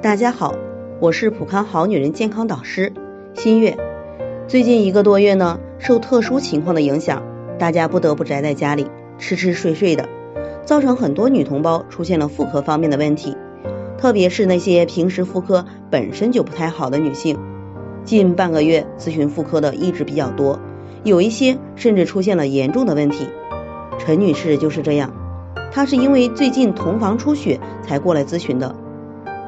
大家好，我是普康好女人健康导师新月。最近一个多月呢，受特殊情况的影响，大家不得不宅在家里吃吃睡睡的，造成很多女同胞出现了妇科方面的问题，特别是那些平时妇科本身就不太好的女性，近半个月咨询妇科的一直比较多，有一些甚至出现了严重的问题。陈女士就是这样，她是因为最近同房出血才过来咨询的。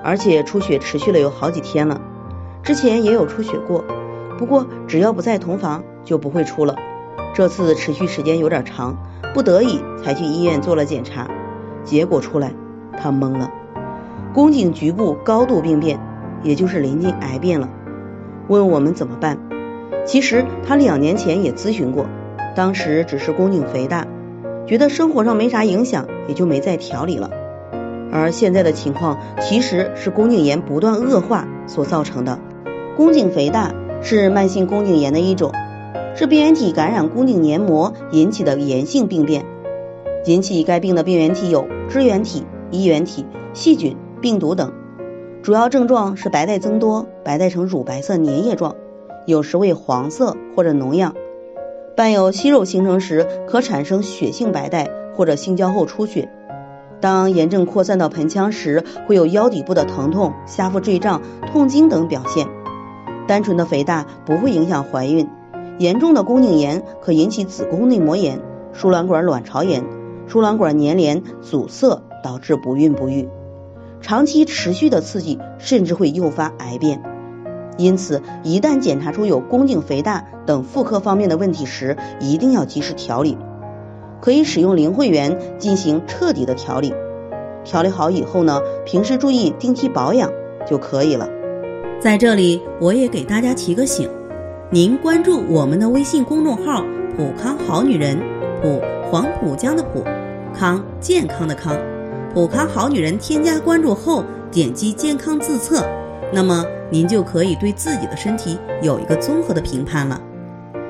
而且出血持续了有好几天了，之前也有出血过，不过只要不在同房就不会出了。这次持续时间有点长，不得已才去医院做了检查，结果出来她懵了，宫颈局部高度病变，也就是临近癌变了。问我们怎么办？其实她两年前也咨询过，当时只是宫颈肥大，觉得生活上没啥影响，也就没再调理了。而现在的情况其实是宫颈炎不断恶化所造成的。宫颈肥大是慢性宫颈炎的一种，是病原体感染宫颈黏膜引起的炎性病变。引起该病的病原体有支原体、衣原体、细菌、病毒等。主要症状是白带增多，白带呈乳白色粘液状，有时为黄色或者脓样，伴有息肉形成时可产生血性白带或者性交后出血。当炎症扩散到盆腔时，会有腰底部的疼痛、下腹坠胀、痛经等表现。单纯的肥大不会影响怀孕，严重的宫颈炎可引起子宫内膜炎、输卵管卵巢炎、输卵管粘连阻塞，导致不孕不育。长期持续的刺激甚至会诱发癌变。因此，一旦检查出有宫颈肥大等妇科方面的问题时，一定要及时调理。可以使用灵慧源进行彻底的调理，调理好以后呢，平时注意定期保养就可以了。在这里，我也给大家提个醒，您关注我们的微信公众号“普康好女人”，普黄浦江的普，康健康的康，普康好女人添加关注后，点击健康自测，那么您就可以对自己的身体有一个综合的评判了。